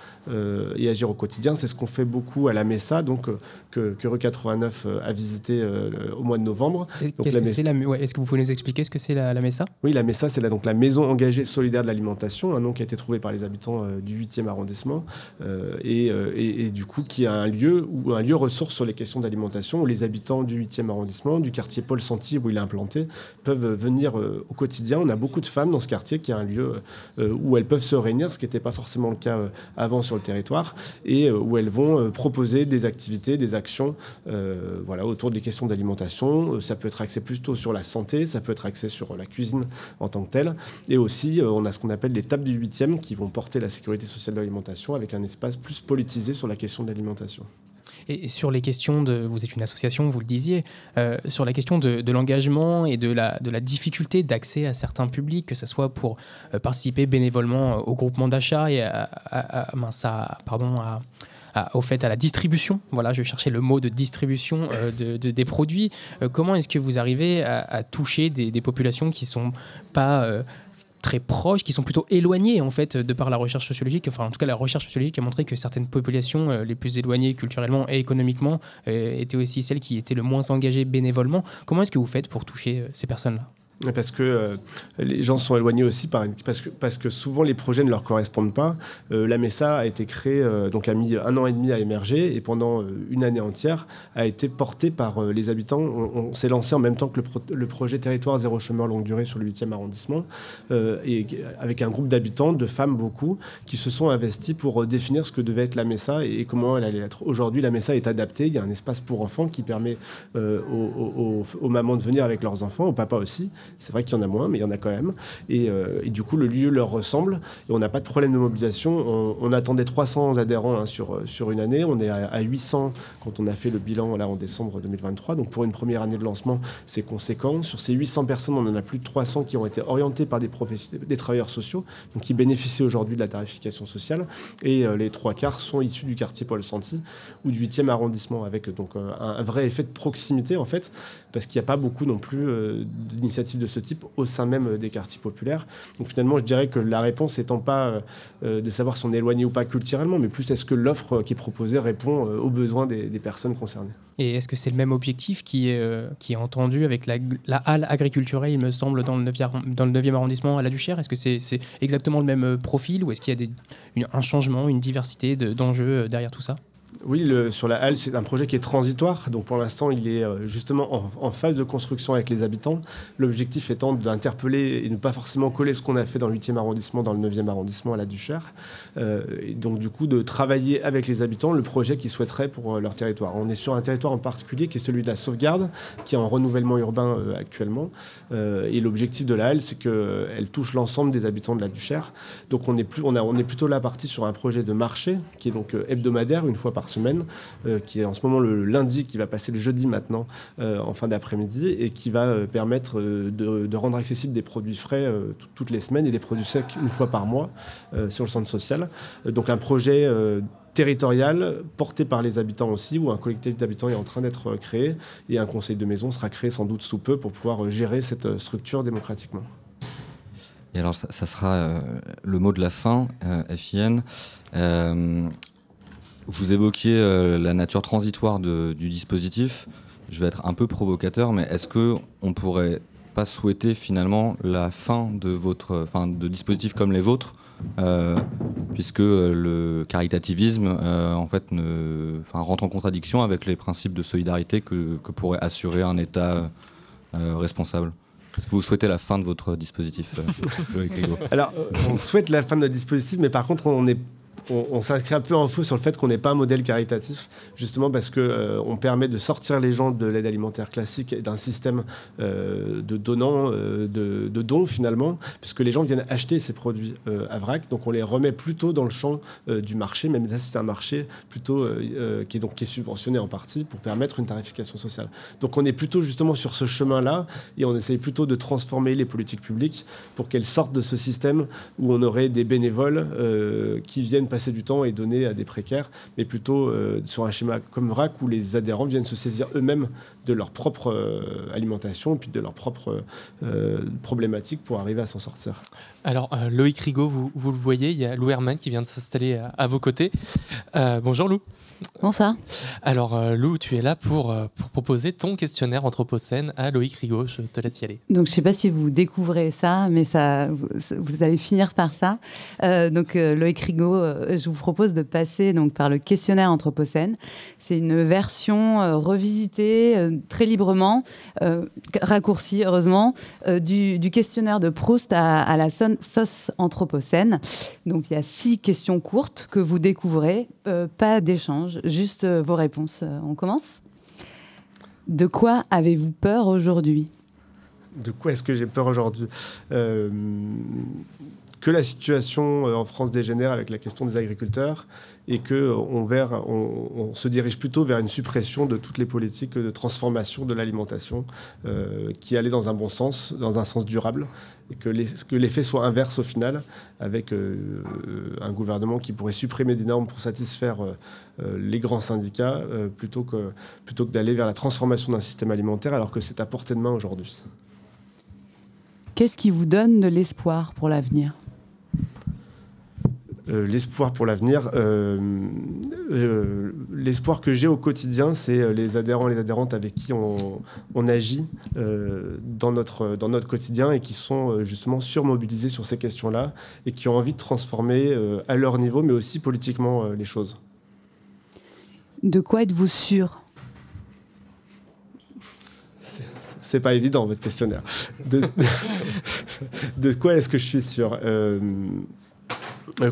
et agir au quotidien. C'est ce qu'on fait beaucoup à la Messa, donc que, que Rue 89 euh, a visité au mois de novembre. Qu'est-ce la que Messa- ouais, Est-ce que vous pouvez nous expliquer ce que c'est la, la Messa? Oui, la MESA, c'est la, donc la Maison engagée solidaire de l'alimentation, un nom qui a été trouvé par les habitants du 8e arrondissement, et, et- et du coup qui a un lieu, ou un lieu ressource sur les questions d'alimentation, où les habitants du 8e arrondissement, du quartier Paul Santy, où il est implanté, peuvent euh, venir euh, au quotidien. On a beaucoup de femmes dans ce quartier qui a un lieu euh, où elles peuvent se réunir, ce qui n'était pas forcément le cas euh, avant sur le territoire, et euh, où elles vont euh, proposer des activités, des actions euh, voilà, autour des questions d'alimentation. Euh, Ça peut être axé plutôt sur la santé, ça peut être axé sur la cuisine en tant que telle. Et aussi, euh, on a ce qu'on appelle les tables du 8e qui vont porter la sécurité sociale de l'alimentation avec un espace plus politisé sur la question de l'alimentation. Et sur les questions de, vous êtes une association, vous le disiez, euh, sur la question de, l'engagement et de la, difficulté d'accès à certains publics, que ce soit pour euh, participer bénévolement euh, au groupement d'achat et à, à- pardon, au fait à la distribution. Voilà, je cherchais le mot de distribution de, de- des produits. Comment est-ce que vous arrivez à, toucher des, populations qui sont pas très proches, qui sont plutôt éloignées en fait de par la recherche sociologique. Enfin, en tout cas, la recherche sociologique a montré que certaines populations euh, les plus éloignées culturellement et économiquement euh, étaient aussi celles qui étaient le moins engagées bénévolement. Comment est-ce que vous faites pour toucher euh, ces personnes-là? Parce que euh, les gens sont éloignés aussi parce, que, souvent les projets ne leur correspondent pas. Euh, la MESA a été créée, euh, donc a mis un an et demi à émerger et pendant une année entière a été portée par les habitants. On, s'est lancé en même temps que le, pro- le projet Territoire zéro chômeur longue durée sur le 8e arrondissement et avec un groupe d'habitants, de femmes beaucoup, qui se sont investis pour définir ce que devait être la MESA et, comment elle allait être. Aujourd'hui, la MESA est adaptée. Il y a un espace pour enfants qui permet aux- aux mamans de venir avec leurs enfants, aux papas aussi. C'est vrai qu'il y en a moins, mais il y en a quand même. Et, euh, et du coup, le lieu leur ressemble. Et on n'a pas de problème de mobilisation. On, attendait 300 adhérents hein, sur, euh, sur une année. On est à, à 800 quand on a fait le bilan là, en décembre 2023. Donc pour une première année de lancement, c'est conséquent. Sur ces 800 personnes, on en a plus de 300 qui ont été orientées par des, des travailleurs sociaux, donc qui bénéficient aujourd'hui de la tarification sociale. Et euh, les trois quarts sont issus du quartier Paul Santy ou du 8e arrondissement, avec donc un vrai effet de proximité en fait, parce qu'il n'y a pas beaucoup non plus euh, d'initiatives de ce type au sein même euh, des quartiers populaires. Donc finalement, je dirais que la réponse étant pas euh, de savoir si on est éloigné ou pas culturellement, mais plus est-ce que l'offre qui est proposée répond aux besoins des, personnes concernées. Et est-ce que c'est le même objectif qui est, entendu avec la, halle agriculturelle, il me semble, dans le 9e, dans le 9e arrondissement à la Duchère? Est-ce que c'est exactement le même profil ou est-ce qu'il y a des- un changement, une diversité de- d'enjeux derrière tout ça? Oui, sur la halle, c'est un projet qui est transitoire. Donc pour l'instant, il est euh, justement en, phase de construction avec les habitants. L'objectif étant d'interpeller et ne pas forcément coller ce qu'on a fait dans le 8e arrondissement, dans le 9e arrondissement à la Duchère. Euh, et donc du coup, de travailler avec les habitants le projet qu'ils souhaiteraient pour euh, leur territoire. On est sur un territoire en particulier qui est celui de la sauvegarde, qui est en renouvellement urbain actuellement. Et l'objectif de la halle, c'est qu'elle touche l'ensemble des habitants de la Duchère. Donc on est, on, est plutôt là parti sur un projet de marché qui est donc hebdomadaire, une fois par semaine, euh, qui est en ce moment le lundi, qui va passer le jeudi maintenant, euh, en fin d'après-midi, et qui va euh, permettre de, rendre accessibles des produits frais tout- toutes les semaines et des produits secs une fois par mois sur le centre social. Donc un projet territorial porté par les habitants aussi, où un collectif d'habitants est en train d'être créé, et un conseil de maison sera créé sans doute sous peu pour pouvoir gérer cette structure démocratiquement. Et alors, ça, sera le mot de la fin, FIN. Vous évoquiez euh, la nature transitoire du dispositif. Je vais être un peu provocateur, mais est-ce que on pourrait pas souhaiter finalement la fin de votre, enfin, de dispositifs comme les vôtres, euh, puisque euh, le caritativisme, en fait, rentre en contradiction avec les principes de solidarité que, pourrait assurer un État responsable? Est-ce que vous souhaitez la fin de votre dispositif Alors, on souhaite la fin de notre dispositif, mais par contre, on est on, s'inscrit un peu en faux sur le fait qu'on n'est pas un modèle caritatif, justement parce que euh, on permet de sortir les gens de l'aide alimentaire classique et d'un système euh, de donnants, euh, de, dons finalement, puisque les gens viennent acheter ces produits euh, à vrac, donc on les remet plutôt dans le champ du marché, même là c'est un marché plutôt qui est donc qui est subventionné en partie pour permettre une tarification sociale. Donc on est plutôt justement sur ce chemin-là et on essaye plutôt de transformer les politiques publiques pour qu'elles sortent de ce système où on aurait des bénévoles qui viennent passer passer du temps et donner à des précaires, mais plutôt euh, sur un schéma comme VRAC où les adhérents viennent se saisir eux-mêmes de leur propre euh, alimentation et puis de leurs propres euh, problématiques pour arriver à s'en sortir. Alors, euh, Loïc Rigaud, vous, le voyez, il y a Lou Herman qui vient de s'installer à, vos côtés. Bonjour Lou. Bonsoir. Alors, euh, Lou, tu es là pour, euh, pour proposer ton questionnaire Anthropocène à Loïc Rigaud. Je te laisse y aller. Donc, je ne sais pas si vous découvrez ça, mais ça, vous, vous allez finir par ça. Euh, donc, Loïc Rigaud, je vous propose de passer donc, par le questionnaire Anthropocène. C'est une version euh, revisitée euh, très librement, raccourcie heureusement, du, du questionnaire de Proust à, à la sauce Anthropocène. Donc, il y a six questions courtes que vous découvrez, pas d'échange, juste euh, vos réponses. Euh, on commence? De quoi avez-vous peur aujourd'hui? De quoi est-ce que j'ai peur aujourd'hui? Euh, Que la situation en France dégénère avec la question des agriculteurs et que euh, on, se dirige plutôt vers une suppression de toutes les politiques de transformation de l'alimentation euh, qui allaient dans un bon sens, dans un sens durable, et que l'effet soit inverse au final, avec euh, un gouvernement qui pourrait supprimer des normes pour satisfaire les grands syndicats plutôt que, plutôt que d'aller vers la transformation d'un système alimentaire alors que c'est à portée de main aujourd'hui. Qu'est-ce qui vous donne de l'espoir pour l'avenir? Euh, l'espoir pour l'avenir. euh, euh, l'espoir que j'ai au quotidien, c'est les adhérents et les adhérentes avec qui on, on agit dans, notre, dans notre quotidien et qui sont justement surmobilisés sur ces questions-là et qui ont envie de transformer à leur niveau, mais aussi politiquement, les choses. De quoi êtes-vous sûr? C'est- pas évident, votre questionnaire. De, de quoi est-ce que je suis sûr? Euh,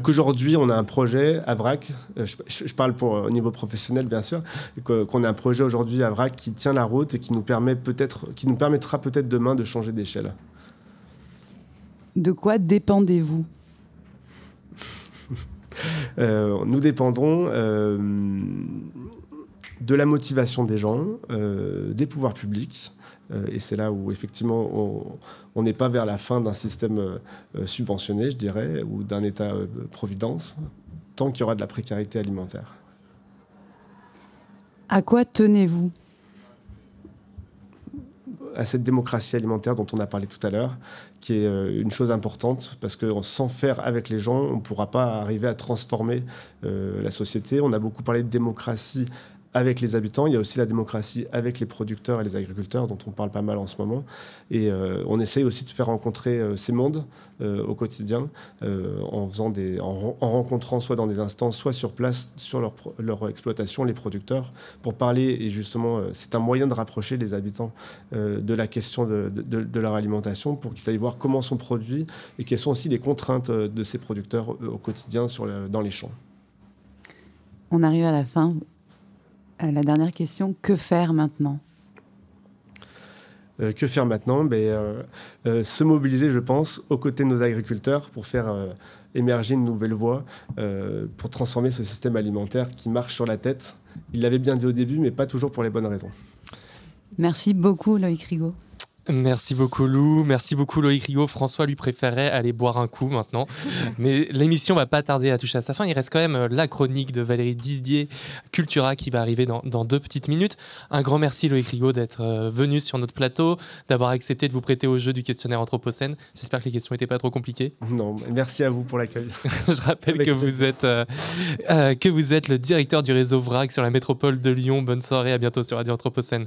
Qu'aujourd'hui, on a un projet à VRAC, euh, je, parle pour, euh, au niveau professionnel bien sûr, qu'on a un projet aujourd'hui à VRAC qui tient la route et qui nous, permet peut-être, qui nous permettra peut-être demain de changer d'échelle. De quoi dépendez-vous? Euh, nous dépendrons euh, de la motivation des gens, euh, des pouvoirs publics. Euh, et c'est là où effectivement on- n'est pas vers la fin d'un système euh, euh, subventionné, je dirais, ou d'un État-providence, tant qu'il y aura de la précarité alimentaire. À quoi tenez-vous? À cette démocratie alimentaire dont on a parlé tout à l'heure, qui est une chose importante, parce que sans faire avec les gens, on ne pourra pas arriver à transformer euh, la société. On a beaucoup parlé de démocratie avec les habitants, il y a aussi la démocratie avec les producteurs et les agriculteurs, dont on parle pas mal en ce moment. Et euh, on essaye aussi de faire rencontrer euh, ces mondes euh, au quotidien, en, faisant en, ren- en rencontrant soit dans des instances, soit sur place, sur leur, exploitation, les producteurs, pour parler, et justement, c'est un moyen de rapprocher les habitants de la question de, leur alimentation pour qu'ils aillent voir comment sont produits et quelles sont aussi les contraintes de ces producteurs au quotidien dans les champs. On arrive à la fin. Euh, la dernière question, que faire maintenant? Euh, que faire maintenant? Ben, euh, euh, Se mobiliser, je pense, aux côtés de nos agriculteurs pour faire émerger une nouvelle voie, pour transformer ce système alimentaire qui marche sur la tête. Il l'avait bien dit au début, mais pas toujours pour les bonnes raisons. Merci beaucoup, Loïc Rigaud. Merci beaucoup Lou, merci beaucoup Loïc Rigaud. François lui préférait aller boire un coup maintenant. Mais l'émission va pas tarder à toucher à sa fin. Il reste quand même euh, la chronique de Valérie Didier, Cultura, qui va arriver dans, dans deux petites minutes. Un grand merci Loïc Rigaud d'être euh, venu sur notre plateau, d'avoir accepté de vous prêter au jeu du questionnaire Anthropocène. J'espère que les questions n'étaient pas trop compliquées. Non, merci à vous pour l'accueil. Je rappelle Avec que vous, êtes, euh, euh, que vous êtes le directeur du réseau VRAC sur la métropole de Lyon. Bonne soirée, à bientôt sur Radio Anthropocène.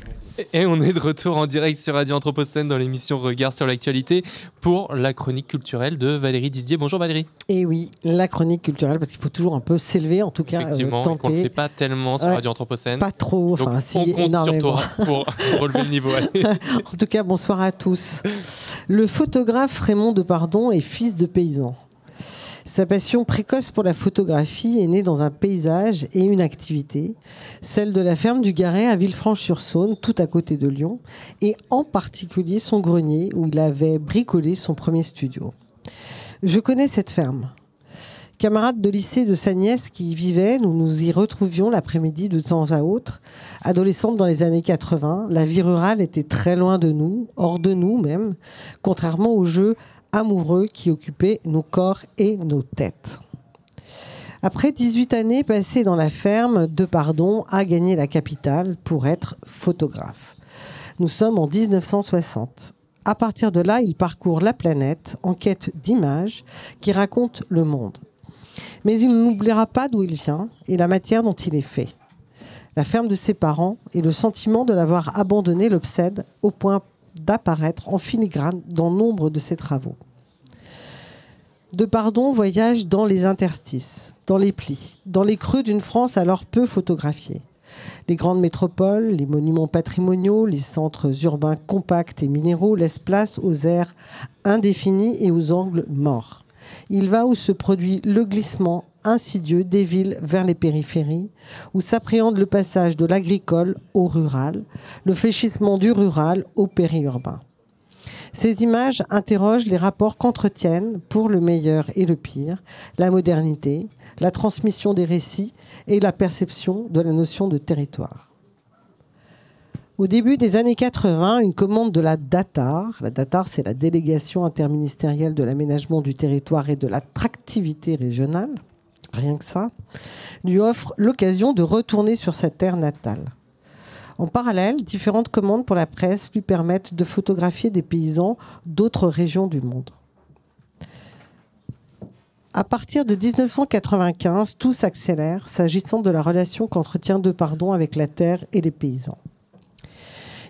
Et on est de retour en direct sur Radio Anthropocène dans l'émission Regard sur l'actualité pour la chronique culturelle de Valérie Didier. Bonjour Valérie. Et oui, la chronique culturelle, parce qu'il faut toujours un peu s'élever, en tout cas, euh, Effectivement, et qu'on ne le fait pas tellement sur Radio Anthropocène. Pas trop, Donc, enfin, si, on compte énormément. sur toi pour relever le niveau. Allez. En tout cas, bonsoir à tous. Le photographe Raymond Depardon est fils de paysan. Sa passion précoce pour la photographie est née dans un paysage et une activité, celle de la ferme du Garret à Villefranche-sur-Saône, tout à côté de Lyon, et en particulier son grenier où il avait bricolé son premier studio. Je connais cette ferme. Camarades de lycée de sa nièce qui y vivait, nous nous y retrouvions l'après-midi de temps à autre. Adolescente dans les années 80, la vie rurale était très loin de nous, hors de nous même, contrairement aux jeux amoureux qui occupaient nos corps et nos têtes. Après 18 années passées dans la ferme, De Pardon a gagné la capitale pour être photographe. Nous sommes en 1960. À partir de là, il parcourt la planète en quête d'images qui racontent le monde. Mais il n'oubliera pas d'où il vient et la matière dont il est fait. La ferme de ses parents et le sentiment de l'avoir abandonné l'obsède au point d'apparaître en filigrane dans nombre de ses travaux. De Pardon voyage dans les interstices, dans les plis, dans les creux d'une France alors peu photographiée. Les grandes métropoles, les monuments patrimoniaux, les centres urbains compacts et minéraux laissent place aux aires indéfinis et aux angles morts. Il va où se produit le glissement insidieux des villes vers les périphéries, où s'appréhende le passage de l'agricole au rural, le fléchissement du rural au périurbain. Ces images interrogent les rapports qu'entretiennent, pour le meilleur et le pire, la modernité, la transmission des récits et la perception de la notion de territoire. Au début des années 80, une commande de la DATAR, la DATAR c'est la délégation interministérielle de l'aménagement du territoire et de l'attractivité régionale, rien que ça, lui offre l'occasion de retourner sur sa terre natale. En parallèle, différentes commandes pour la presse lui permettent de photographier des paysans d'autres régions du monde. À partir de 1995, tout s'accélère s'agissant de la relation qu'entretient De Pardon avec la terre et les paysans.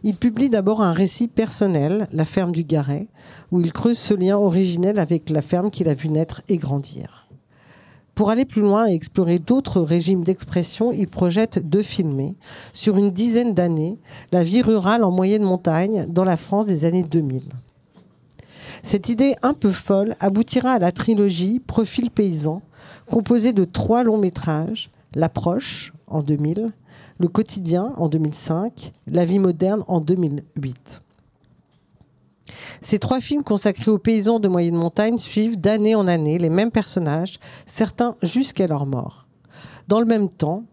Il publie d'abord un récit personnel, La ferme du Garret, où il creuse ce lien originel avec la ferme qu'il a vu naître et grandir. Pour aller plus loin et explorer d'autres régimes d'expression, il projette de filmer, sur une dizaine d'années, la vie rurale en moyenne montagne dans la France des années 2000. Cette idée un peu folle aboutira à la trilogie Profil paysan, composée de trois longs métrages, L'approche en 2000, Le quotidien en 2005, La vie moderne en 2008. Ces trois films consacrés aux paysans de moyenne montagne suivent d'année en année les mêmes personnages, certains jusqu'à leur mort. Dans le même temps,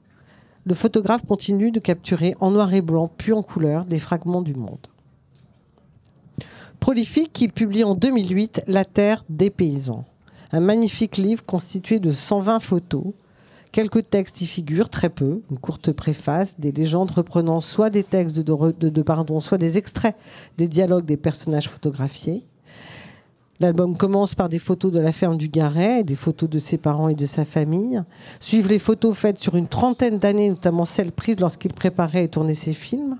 le photographe continue de capturer en noir et blanc puis en couleur des fragments du monde. Prolifique, il publie en 2008 La Terre des paysans, un magnifique livre constitué de 120 photos. Quelques textes y figurent, très peu, une courte préface, des légendes reprenant soit des textes de, pardon, soit des extraits des dialogues des personnages photographiés. L'album commence par des photos de la ferme du Garret, des photos de ses parents et de sa famille. Suivent les photos faites sur une trentaine d'années, notamment celles prises lorsqu'il préparait et tournait ses films.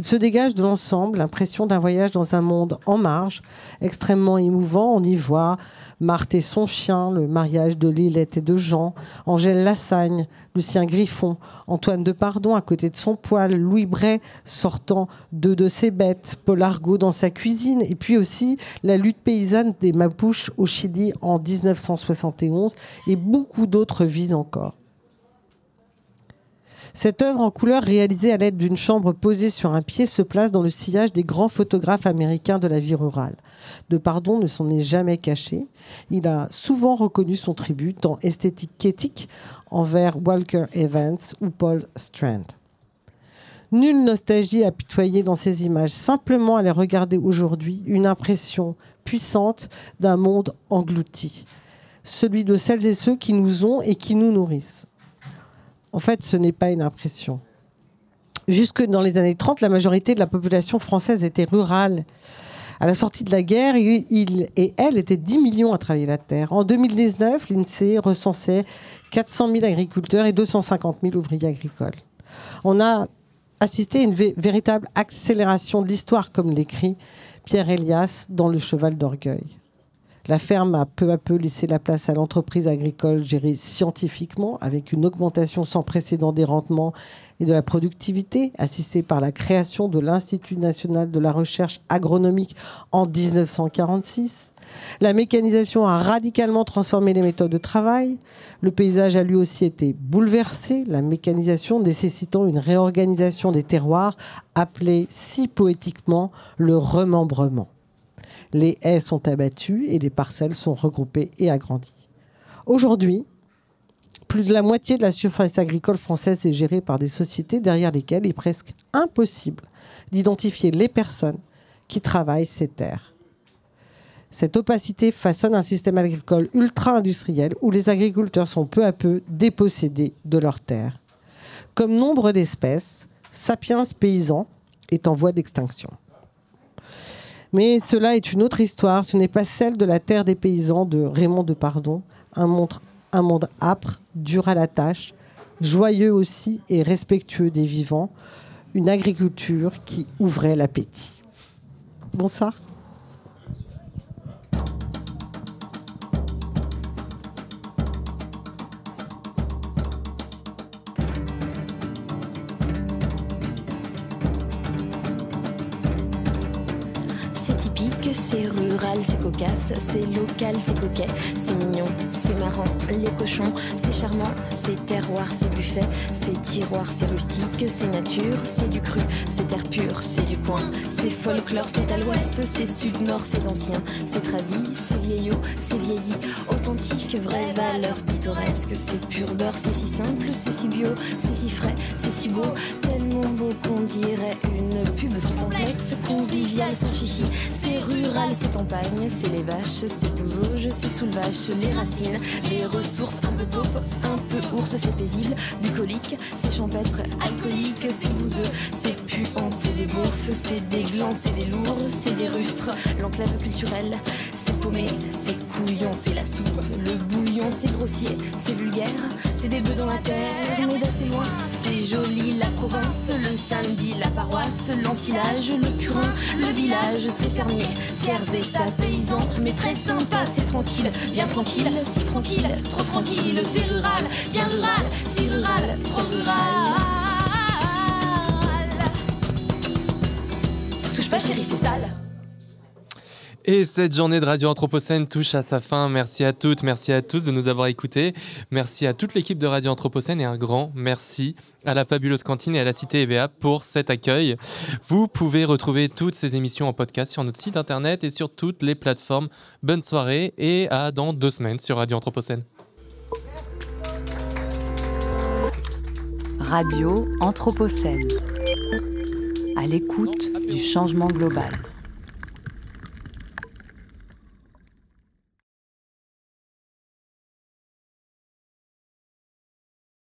Se dégage de l'ensemble l'impression d'un voyage dans un monde en marge, extrêmement émouvant. On y voit Marthe et son chien, le mariage de Lilette et de Jean, Angèle Lassagne, Lucien Griffon, Antoine de Pardon à côté de son poêle, Louis Bray sortant de de ses bêtes, Paul Argot dans sa cuisine, et puis aussi la lutte paysanne des Mapuches au Chili en 1971 et beaucoup d'autres vies encore. Cette œuvre en couleur réalisée à l'aide d'une chambre posée sur un pied se place dans le sillage des grands photographes américains de la vie rurale. De Pardon ne s'en est jamais caché. Il a souvent reconnu son tribut, tant esthétique qu'éthique, envers Walker Evans ou Paul Strand. Nulle nostalgie apitoyée dans ces images, simplement à les regarder aujourd'hui, une impression puissante d'un monde englouti, celui de celles et ceux qui nous ont et qui nous nourrissent. En fait, ce n'est pas une impression. Jusque dans les années 30, la majorité de la population française était rurale. À la sortie de la guerre, il et elle étaient 10 millions à travailler la terre. En 2019, l'INSEE recensait 400 000 agriculteurs et 250 000 ouvriers agricoles. On a assisté à une véritable accélération de l'histoire, comme l'écrit Pierre Elias dans Le Cheval d'Orgueil. La ferme a peu à peu laissé la place à l'entreprise agricole gérée scientifiquement, avec une augmentation sans précédent des rendements et de la productivité, assistée par la création de l'Institut national de la recherche agronomique en 1946. La mécanisation a radicalement transformé les méthodes de travail. Le paysage a lui aussi été bouleversé, la mécanisation nécessitant une réorganisation des terroirs appelée si poétiquement le remembrement les haies sont abattues et les parcelles sont regroupées et agrandies. Aujourd'hui, plus de la moitié de la surface agricole française est gérée par des sociétés derrière lesquelles il est presque impossible d'identifier les personnes qui travaillent ces terres. Cette opacité façonne un système agricole ultra-industriel où les agriculteurs sont peu à peu dépossédés de leurs terres. Comme nombre d'espèces, Sapiens paysan est en voie d'extinction. Mais cela est une autre histoire, ce n'est pas celle de la terre des paysans de Raymond de Pardon, un monde, un monde âpre, dur à la tâche, joyeux aussi et respectueux des vivants, une agriculture qui ouvrait l'appétit. Bonsoir. C'est local, c'est coquet, c'est mignon, c'est marrant, les cochons, c'est charmant, c'est terroir, c'est buffet, c'est tiroir, c'est rustique, c'est nature, c'est du cru, c'est terre pure, c'est du coin, c'est folklore, c'est à l'ouest, c'est sud-nord, c'est ancien, c'est tradit, c'est vieillot, c'est vieilli, authentique, vraie valeur pittoresque, c'est pur beurre, c'est si simple, c'est si bio, c'est si frais, c'est si beau, qu'on dirait une pub sans complexe, convivial, sans chichi, c'est rural, c'est campagne, c'est les vaches, c'est bousauge, c'est sous le vache, les racines, les ressources, un peu taupe, un peu ours, c'est paisible, bucolique, c'est champêtre, alcoolique, c'est bouseux, c'est puant, c'est des beaufs, c'est des glands, c'est des lourds, c'est des rustres, l'enclave culturelle, c'est paumé, c'est couillon, c'est la soupe, le c'est grossier, c'est vulgaire, c'est des bœufs dans la terre, mais d'assez loin, c'est joli, la province, le samedi, la paroisse, l'ensilage, le purin, le village, c'est fermier, tiers état paysan, mais très sympa, c'est tranquille, bien tranquille, si tranquille, trop tranquille, c'est rural, bien rural, si rural, trop rural. Touche pas chérie, c'est sale. Et cette journée de Radio Anthropocène touche à sa fin. Merci à toutes, merci à tous de nous avoir écoutés. Merci à toute l'équipe de Radio Anthropocène et un grand merci à la fabuleuse cantine et à la Cité EVA pour cet accueil. Vous pouvez retrouver toutes ces émissions en podcast sur notre site internet et sur toutes les plateformes. Bonne soirée et à dans deux semaines sur Radio Anthropocène. Radio Anthropocène. À l'écoute du changement global.